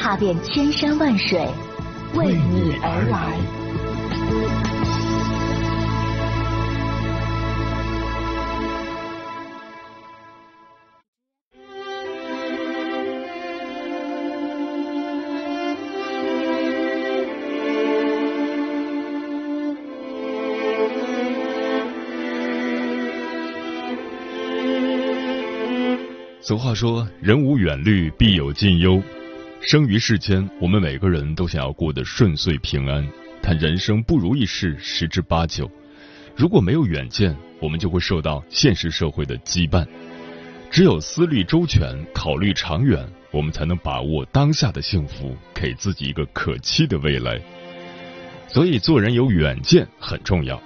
踏遍千山万水，为你而来。俗话说：“人无远虑，必有近忧。”生于世间，我们每个人都想要过得顺遂平安，但人生不如意事十之八九。如果没有远见，我们就会受到现实社会的羁绊。只有思虑周全，考虑长远，我们才能把握当下的幸福，给自己一个可期的未来。所以，做人有远见很重要，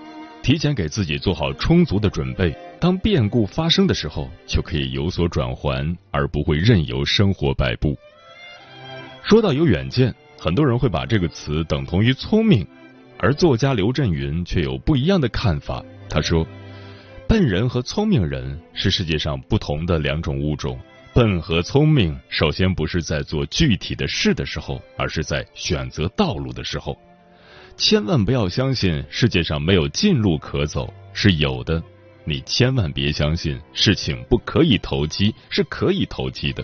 提前给自己做好充足的准备。当变故发生的时候，就可以有所转圜，而不会任由生活摆布。说到有远见，很多人会把这个词等同于聪明，而作家刘震云却有不一样的看法。他说：“笨人和聪明人是世界上不同的两种物种。笨和聪明，首先不是在做具体的事的时候，而是在选择道路的时候。千万不要相信世界上没有近路可走，是有的。”你千万别相信事情不可以投机，是可以投机的。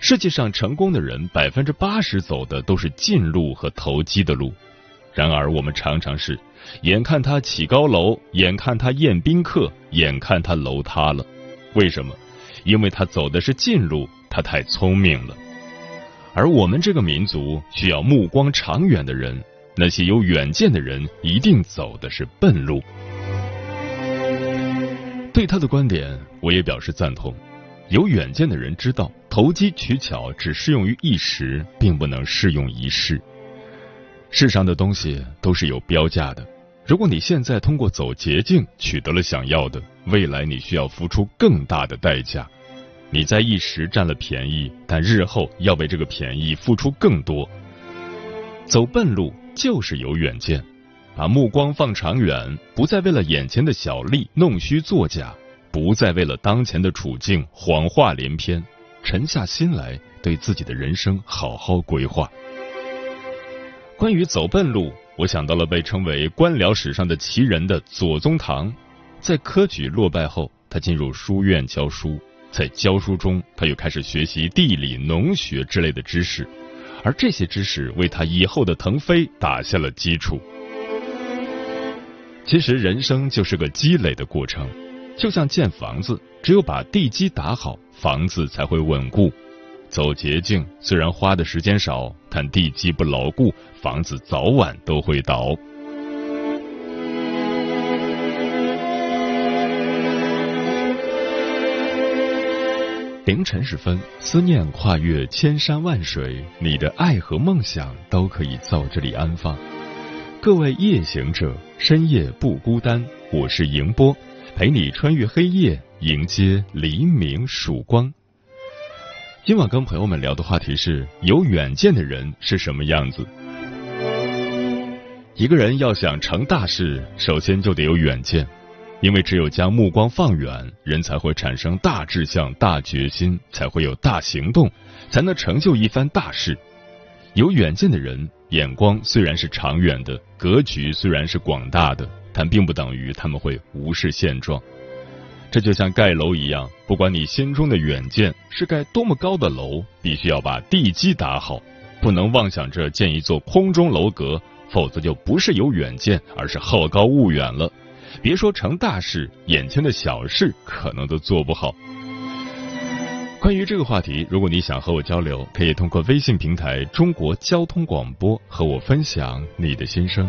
世界上成功的人百分之八十走的都是近路和投机的路。然而我们常常是，眼看他起高楼，眼看他宴宾客，眼看他楼塌了。为什么？因为他走的是近路，他太聪明了。而我们这个民族需要目光长远的人，那些有远见的人一定走的是笨路。对他的观点，我也表示赞同。有远见的人知道，投机取巧只适用于一时，并不能适用一世。世上的东西都是有标价的。如果你现在通过走捷径取得了想要的，未来你需要付出更大的代价。你在一时占了便宜，但日后要为这个便宜付出更多。走笨路就是有远见。把目光放长远，不再为了眼前的小利弄虚作假，不再为了当前的处境谎话连篇，沉下心来对自己的人生好好规划。关于走笨路，我想到了被称为官僚史上的奇人的左宗棠。在科举落败后，他进入书院教书，在教书中，他又开始学习地理、农学之类的知识，而这些知识为他以后的腾飞打下了基础。其实人生就是个积累的过程，就像建房子，只有把地基打好，房子才会稳固。走捷径虽然花的时间少，但地基不牢固，房子早晚都会倒。凌晨时分，思念跨越千山万水，你的爱和梦想都可以在这里安放。各位夜行者，深夜不孤单。我是迎波，陪你穿越黑夜，迎接黎明曙光。今晚跟朋友们聊的话题是：有远见的人是什么样子？一个人要想成大事，首先就得有远见，因为只有将目光放远，人才会产生大志向、大决心，才会有大行动，才能成就一番大事。有远见的人。眼光虽然是长远的，格局虽然是广大的，但并不等于他们会无视现状。这就像盖楼一样，不管你心中的远见是盖多么高的楼，必须要把地基打好，不能妄想着建一座空中楼阁，否则就不是有远见，而是好高骛远了。别说成大事，眼前的小事可能都做不好。关于这个话题，如果你想和我交流，可以通过微信平台“中国交通广播”和我分享你的心声。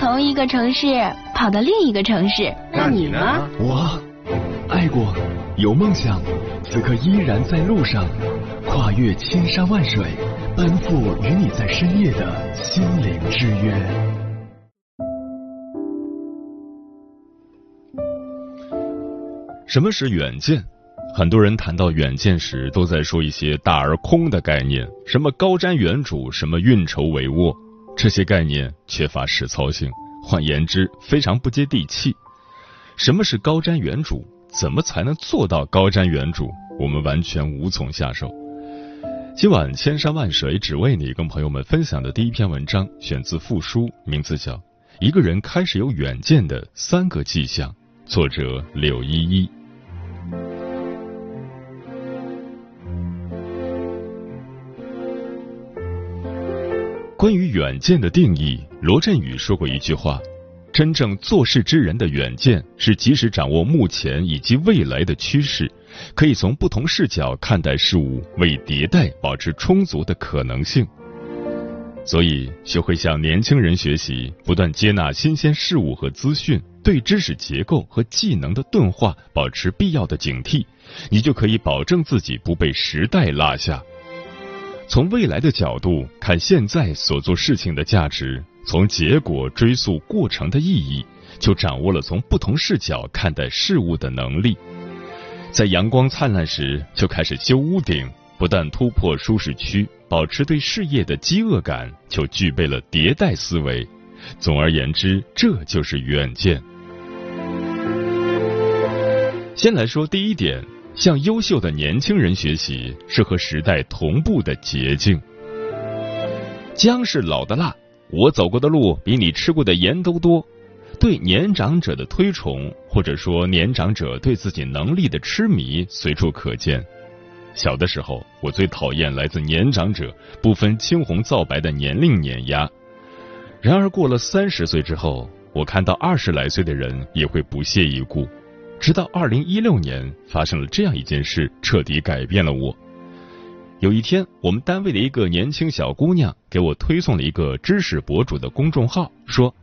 从一个城市跑到另一个城市。那你呢？我爱过，有梦想，此刻依然在路上，跨越千山万水，奔赴与你在深夜的心灵之约。什么是远见？很多人谈到远见时，都在说一些大而空的概念，什么高瞻远瞩，什么运筹帷幄，这些概念缺乏实操性，换言之，非常不接地气。什么是高瞻远瞩？怎么才能做到高瞻远瞩？我们完全无从下手。今晚千山万水只为你，跟朋友们分享的第一篇文章，选自复书，名字叫《一个人开始有远见的三个迹象》，作者柳依依。关于远见的定义，罗振宇说过一句话：“真正做事之人的远见是及时掌握目前以及未来的趋势，可以从不同视角看待事物，为迭代保持充足的可能性。”所以，学会向年轻人学习，不断接纳新鲜事物和资讯，对知识结构和技能的钝化保持必要的警惕，你就可以保证自己不被时代落下。从未来的角度看现在所做事情的价值，从结果追溯过程的意义，就掌握了从不同视角看待事物的能力。在阳光灿烂时就开始修屋顶，不但突破舒适区，保持对事业的饥饿感，就具备了迭代思维。总而言之，这就是远见。先来说第一点。向优秀的年轻人学习是和时代同步的捷径。姜是老的辣，我走过的路比你吃过的盐都多。对年长者的推崇，或者说年长者对自己能力的痴迷，随处可见。小的时候，我最讨厌来自年长者不分青红皂白的年龄碾压。然而过了三十岁之后，我看到二十来岁的人也会不屑一顾。直到二零一六年，发生了这样一件事，彻底改变了我。有一天，我们单位的一个年轻小姑娘给我推送了一个知识博主的公众号，说：“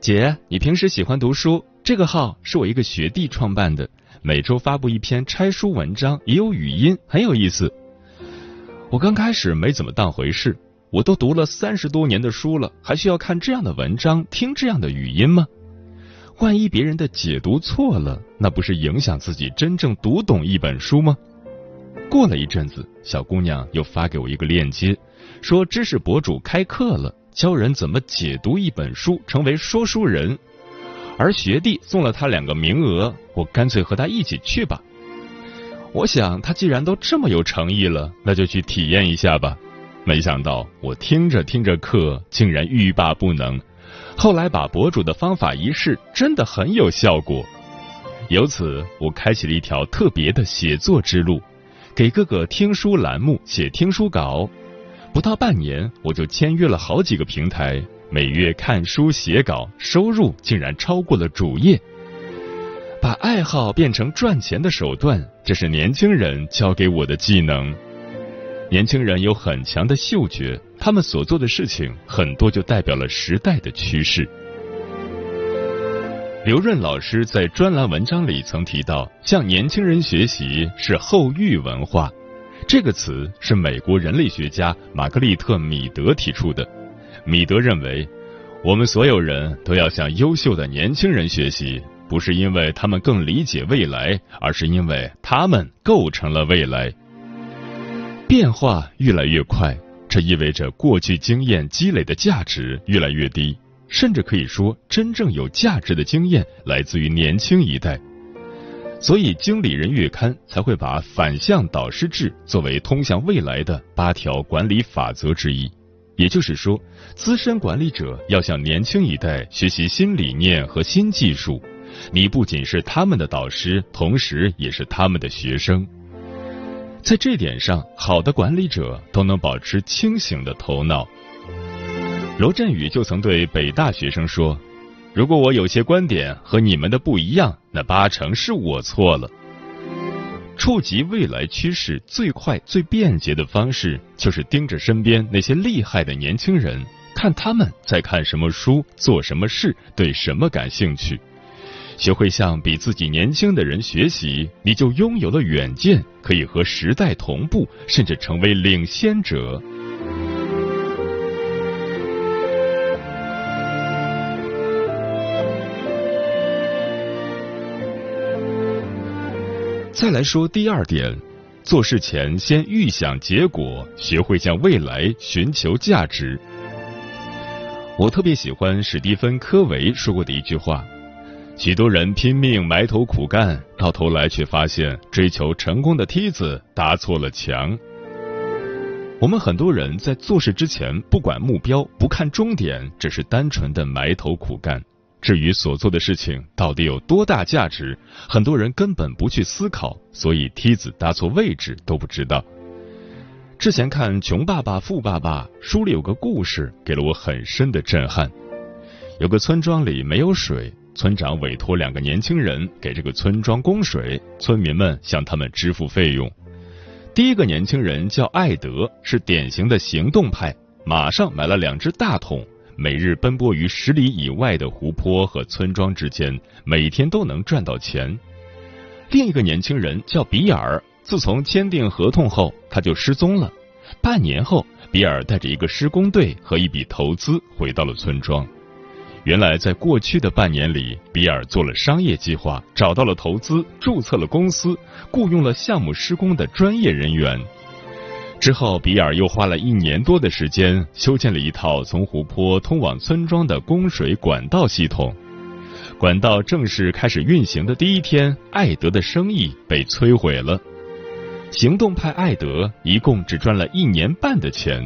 姐，你平时喜欢读书，这个号是我一个学弟创办的，每周发布一篇拆书文章，也有语音，很有意思。”我刚开始没怎么当回事，我都读了三十多年的书了，还需要看这样的文章，听这样的语音吗？万一别人的解读错了，那不是影响自己真正读懂一本书吗？过了一阵子，小姑娘又发给我一个链接，说知识博主开课了，教人怎么解读一本书，成为说书人。而学弟送了他两个名额，我干脆和他一起去吧。我想他既然都这么有诚意了，那就去体验一下吧。没想到我听着听着课，竟然欲罢不能。后来把博主的方法一试，真的很有效果。由此，我开启了一条特别的写作之路，给各个听书栏目写听书稿。不到半年，我就签约了好几个平台，每月看书写稿，收入竟然超过了主业。把爱好变成赚钱的手段，这是年轻人教给我的技能。年轻人有很强的嗅觉。他们所做的事情很多就代表了时代的趋势。刘润老师在专栏文章里曾提到，向年轻人学习是后育文化，这个词是美国人类学家玛格丽特·米德提出的。米德认为，我们所有人都要向优秀的年轻人学习，不是因为他们更理解未来，而是因为他们构成了未来。变化越来越快。这意味着过去经验积累的价值越来越低，甚至可以说，真正有价值的经验来自于年轻一代。所以，《经理人月刊》才会把反向导师制作为通向未来的八条管理法则之一。也就是说，资深管理者要向年轻一代学习新理念和新技术，你不仅是他们的导师，同时也是他们的学生。在这点上，好的管理者都能保持清醒的头脑。罗振宇就曾对北大学生说：“如果我有些观点和你们的不一样，那八成是我错了。”触及未来趋势最快、最便捷的方式，就是盯着身边那些厉害的年轻人，看他们在看什么书、做什么事、对什么感兴趣。学会向比自己年轻的人学习，你就拥有了远见，可以和时代同步，甚至成为领先者。再来说第二点，做事前先预想结果，学会向未来寻求价值。我特别喜欢史蒂芬·科维说过的一句话。许多人拼命埋头苦干，到头来却发现追求成功的梯子搭错了墙。我们很多人在做事之前不管目标，不看终点，只是单纯的埋头苦干。至于所做的事情到底有多大价值，很多人根本不去思考，所以梯子搭错位置都不知道。之前看《穷爸爸富爸爸》书里有个故事，给了我很深的震撼。有个村庄里没有水。村长委托两个年轻人给这个村庄供水，村民们向他们支付费用。第一个年轻人叫艾德，是典型的行动派，马上买了两只大桶，每日奔波于十里以外的湖泊和村庄之间，每天都能赚到钱。另一个年轻人叫比尔，自从签订合同后，他就失踪了。半年后，比尔带着一个施工队和一笔投资回到了村庄。原来，在过去的半年里，比尔做了商业计划，找到了投资，注册了公司，雇佣了项目施工的专业人员。之后，比尔又花了一年多的时间修建了一套从湖泊通往村庄的供水管道系统。管道正式开始运行的第一天，艾德的生意被摧毁了。行动派艾德一共只赚了一年半的钱。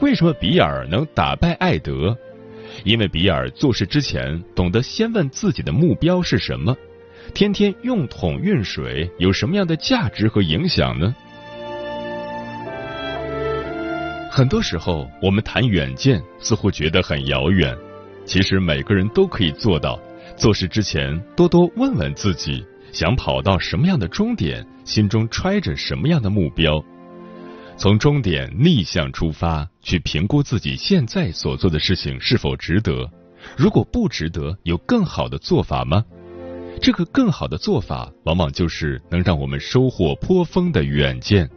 为什么比尔能打败艾德？因为比尔做事之前懂得先问自己的目标是什么，天天用桶运水有什么样的价值和影响呢？很多时候我们谈远见，似乎觉得很遥远。其实每个人都可以做到，做事之前多多问问自己，想跑到什么样的终点，心中揣着什么样的目标。从终点逆向出发，去评估自己现在所做的事情是否值得。如果不值得，有更好的做法吗？这个更好的做法，往往就是能让我们收获颇丰的远见。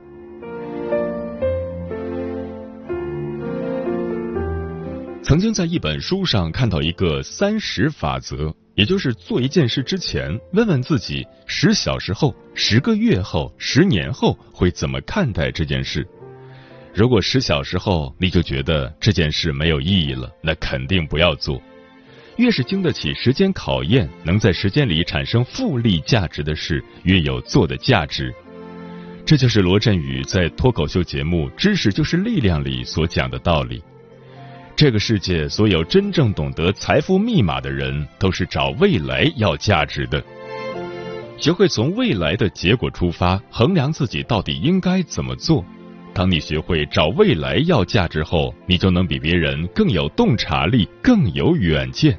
曾经在一本书上看到一个三十法则，也就是做一件事之前，问问自己十小时后、十个月后、十年后会怎么看待这件事。如果十小时后你就觉得这件事没有意义了，那肯定不要做。越是经得起时间考验，能在时间里产生复利价值的事，越有做的价值。这就是罗振宇在脱口秀节目《知识就是力量》里所讲的道理。这个世界所有真正懂得财富密码的人，都是找未来要价值的。学会从未来的结果出发，衡量自己到底应该怎么做。当你学会找未来要价值后，你就能比别人更有洞察力，更有远见。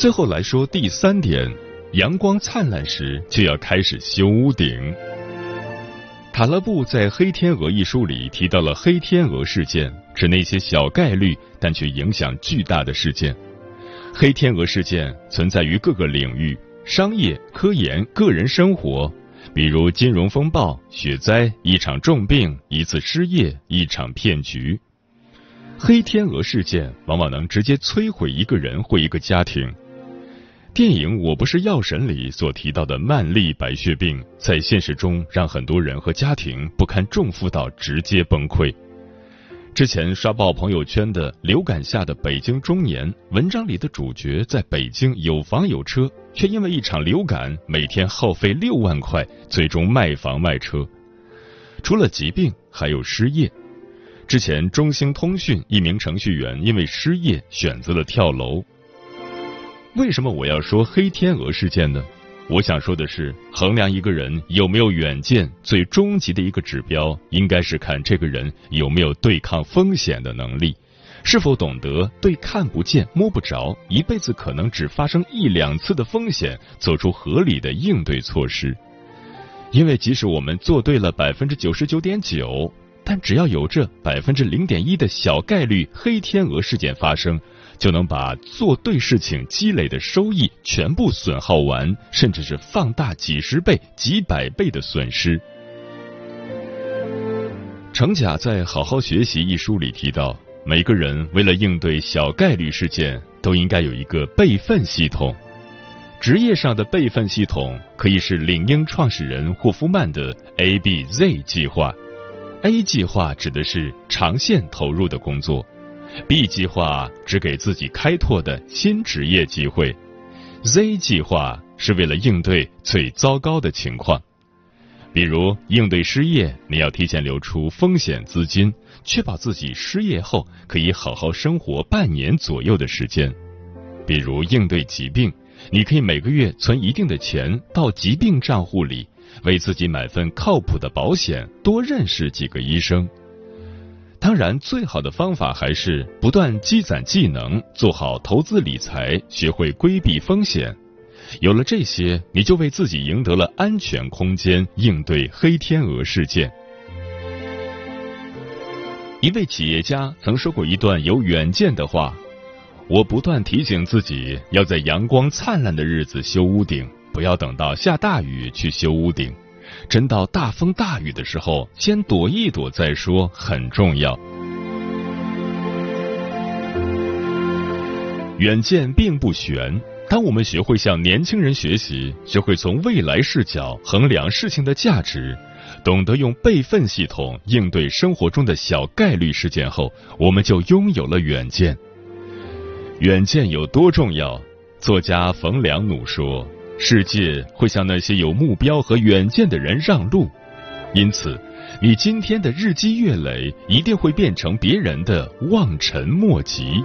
最后来说第三点：阳光灿烂时就要开始修屋顶。塔勒布在《黑天鹅》一书里提到了黑天鹅事件，指那些小概率但却影响巨大的事件。黑天鹅事件存在于各个领域：商业、科研、个人生活，比如金融风暴、雪灾、一场重病、一次失业、一场骗局。黑天鹅事件往往能直接摧毁一个人或一个家庭。电影《我不是药神》里所提到的慢粒白血病，在现实中让很多人和家庭不堪重负到直接崩溃。之前刷爆朋友圈的流感下的北京中年，文章里的主角在北京有房有车，却因为一场流感每天耗费六万块，最终卖房卖车。除了疾病，还有失业。之前，中兴通讯一名程序员因为失业选择了跳楼。为什么我要说黑天鹅事件呢？我想说的是，衡量一个人有没有远见，最终极的一个指标，应该是看这个人有没有对抗风险的能力，是否懂得对看不见、摸不着、一辈子可能只发生一两次的风险，做出合理的应对措施。因为即使我们做对了百分之九十九点九。但只要有这百分之零点一的小概率黑天鹅事件发生，就能把做对事情积累的收益全部损耗完，甚至是放大几十倍、几百倍的损失。程甲在《好好学习》一书里提到，每个人为了应对小概率事件，都应该有一个备份系统。职业上的备份系统可以是领英创始人霍夫曼的 A B Z 计划。A 计划指的是长线投入的工作，B 计划只给自己开拓的新职业机会，Z 计划是为了应对最糟糕的情况，比如应对失业，你要提前留出风险资金，确保自己失业后可以好好生活半年左右的时间；比如应对疾病，你可以每个月存一定的钱到疾病账户里。为自己买份靠谱的保险，多认识几个医生。当然，最好的方法还是不断积攒技能，做好投资理财，学会规避风险。有了这些，你就为自己赢得了安全空间，应对黑天鹅事件。一位企业家曾说过一段有远见的话：“我不断提醒自己，要在阳光灿烂的日子修屋顶。”不要等到下大雨去修屋顶，真到大风大雨的时候，先躲一躲再说，很重要。远见并不玄，当我们学会向年轻人学习，学会从未来视角衡量事情的价值，懂得用备份系统应对生活中的小概率事件后，我们就拥有了远见。远见有多重要？作家冯良努说。世界会向那些有目标和远见的人让路，因此，你今天的日积月累一定会变成别人的望尘莫及。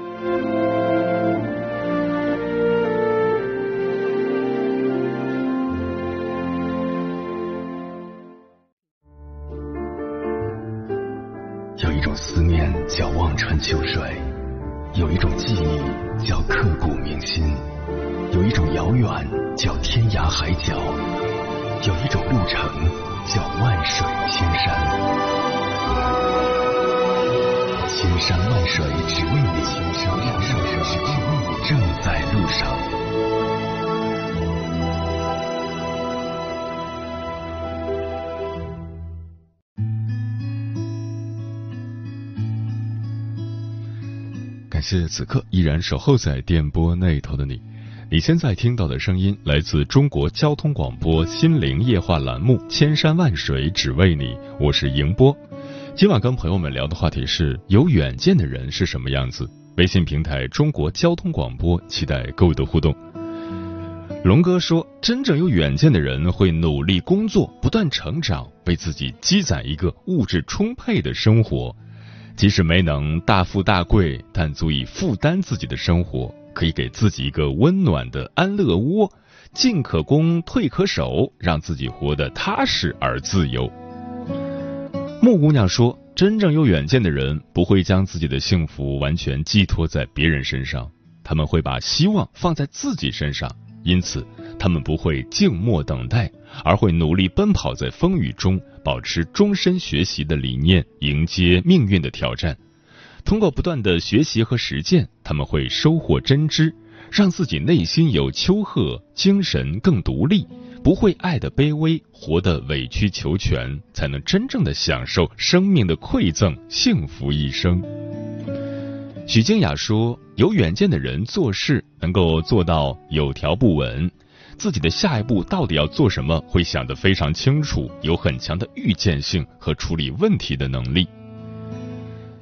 只为你，千山万水只为你，正在路上。感谢此刻依然守候在电波那头的你。你现在听到的声音来自中国交通广播《心灵夜话》栏目《千山万水只为你》，我是迎波。今晚跟朋友们聊的话题是有远见的人是什么样子。微信平台中国交通广播，期待各位的互动。龙哥说，真正有远见的人会努力工作，不断成长，为自己积攒一个物质充沛的生活。即使没能大富大贵，但足以负担自己的生活。可以给自己一个温暖的安乐窝，进可攻，退可守，让自己活得踏实而自由。木姑娘说：“真正有远见的人，不会将自己的幸福完全寄托在别人身上，他们会把希望放在自己身上。因此，他们不会静默等待，而会努力奔跑在风雨中，保持终身学习的理念，迎接命运的挑战。”通过不断的学习和实践，他们会收获真知，让自己内心有丘壑，精神更独立，不会爱的卑微，活得委曲求全，才能真正的享受生命的馈赠，幸福一生。许静雅说：“有远见的人做事能够做到有条不紊，自己的下一步到底要做什么，会想得非常清楚，有很强的预见性和处理问题的能力。”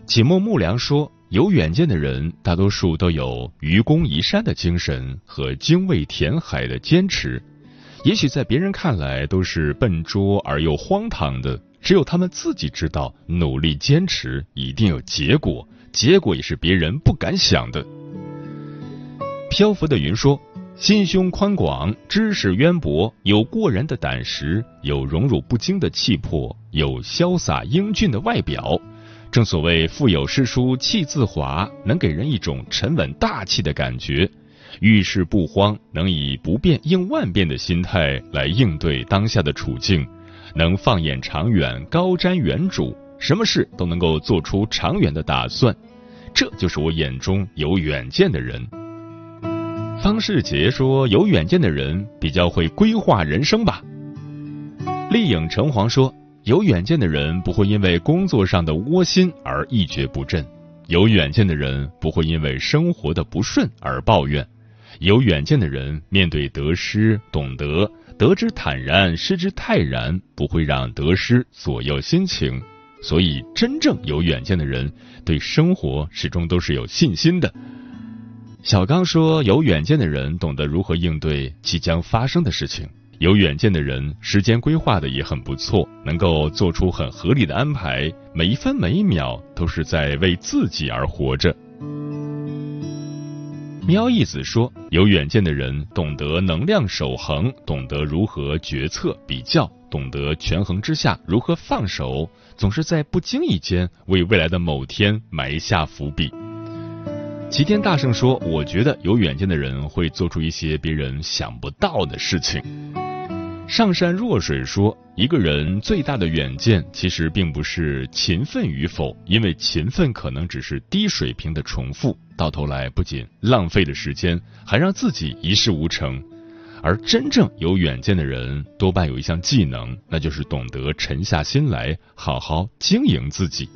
启墨木良说：“有远见的人，大多数都有愚公移山的精神和精卫填海的坚持。也许在别人看来都是笨拙而又荒唐的，只有他们自己知道，努力坚持一定有结果，结果也是别人不敢想的。漂浮的云说：“心胸宽广，知识渊博，有过人的胆识，有荣辱不惊的气魄，有潇洒英俊的外表。正所谓腹有诗书气自华，能给人一种沉稳大气的感觉。遇事不慌，能以不变应万变的心态来应对当下的处境。”能放眼长远，高瞻远瞩，什么事都能够做出长远的打算，这就是我眼中有远见的人。方世杰说：“有远见的人比较会规划人生吧。”丽影橙黄说：“有远见的人不会因为工作上的窝心而一蹶不振，有远见的人不会因为生活的不顺而抱怨，有远见的人面对得失懂得。”得之坦然，失之泰然，不会让得失左右心情。所以，真正有远见的人，对生活始终都是有信心的。小刚说：“有远见的人懂得如何应对即将发生的事情，有远见的人时间规划的也很不错，能够做出很合理的安排，每一分每一秒都是在为自己而活着。”喵义子说：“有远见的人懂得能量守恒，懂得如何决策比较，懂得权衡之下如何放手，总是在不经意间为未来的某天埋下伏笔。”齐天大圣说：“我觉得有远见的人会做出一些别人想不到的事情。”上善若水说：“一个人最大的远见，其实并不是勤奋与否，因为勤奋可能只是低水平的重复，到头来不仅浪费了时间，还让自己一事无成。而真正有远见的人，多半有一项技能，那就是懂得沉下心来，好好经营自己。”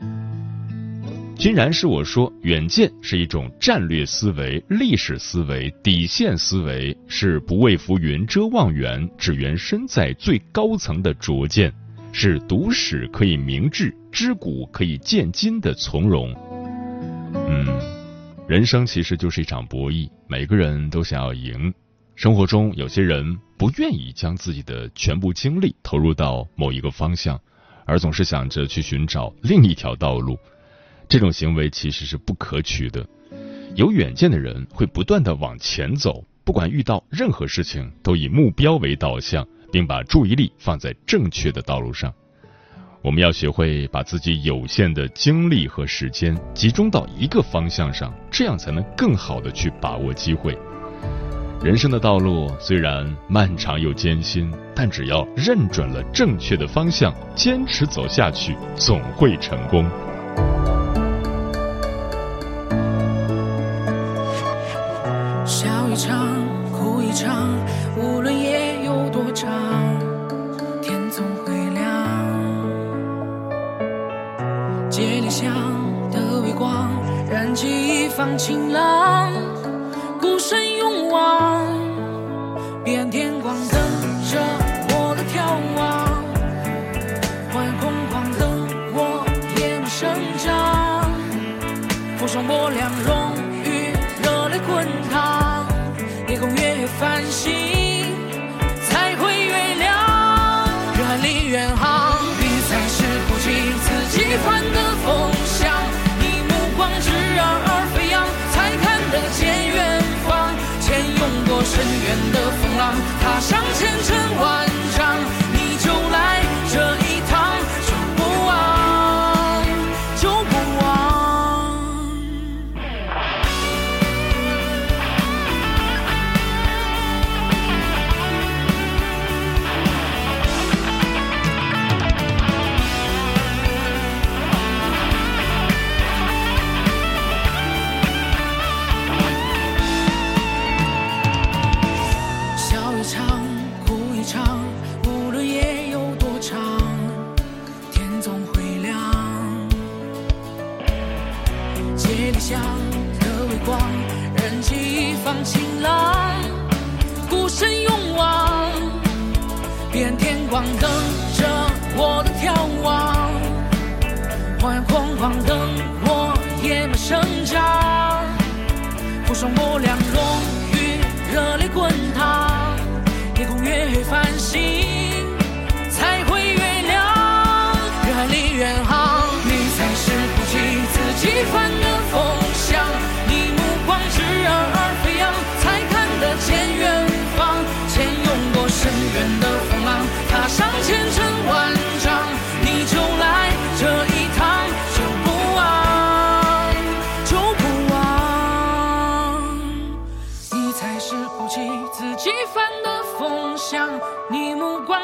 君然是我说，远见是一种战略思维、历史思维、底线思维，是不畏浮云遮望远，只缘身在最高层的拙见，是读史可以明智、知古可以鉴今的从容。嗯，人生其实就是一场博弈，每个人都想要赢。生活中有些人不愿意将自己的全部精力投入到某一个方向，而总是想着去寻找另一条道路。这种行为其实是不可取的。有远见的人会不断的往前走，不管遇到任何事情，都以目标为导向，并把注意力放在正确的道路上。我们要学会把自己有限的精力和时间集中到一个方向上，这样才能更好的去把握机会。人生的道路虽然漫长又艰辛，但只要认准了正确的方向，坚持走下去，总会成功。一场哭一场，无论夜有多长，天总会亮。借里巷的微光，燃起一方晴朗，孤身勇往。遍天光等着我的眺望，万空旷等我木生长。风霜薄两容。繁星，放灯火，野蛮生长，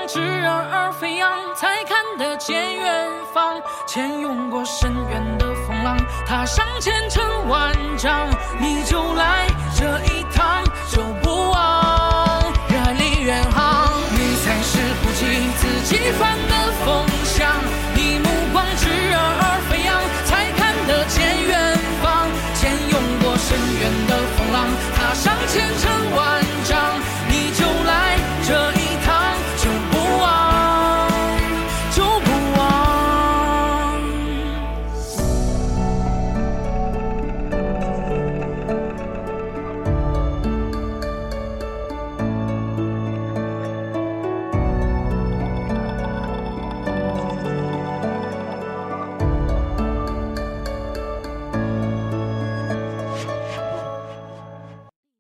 炽热而飞扬，才看得见远方。潜涌过深渊的风浪，踏上前程万丈，你就来这一趟，就不枉。远离远航，你才是不计自己犯的风向。你目光炽热而飞扬，才看得见远方。潜涌过深渊的风浪，踏上前程万丈。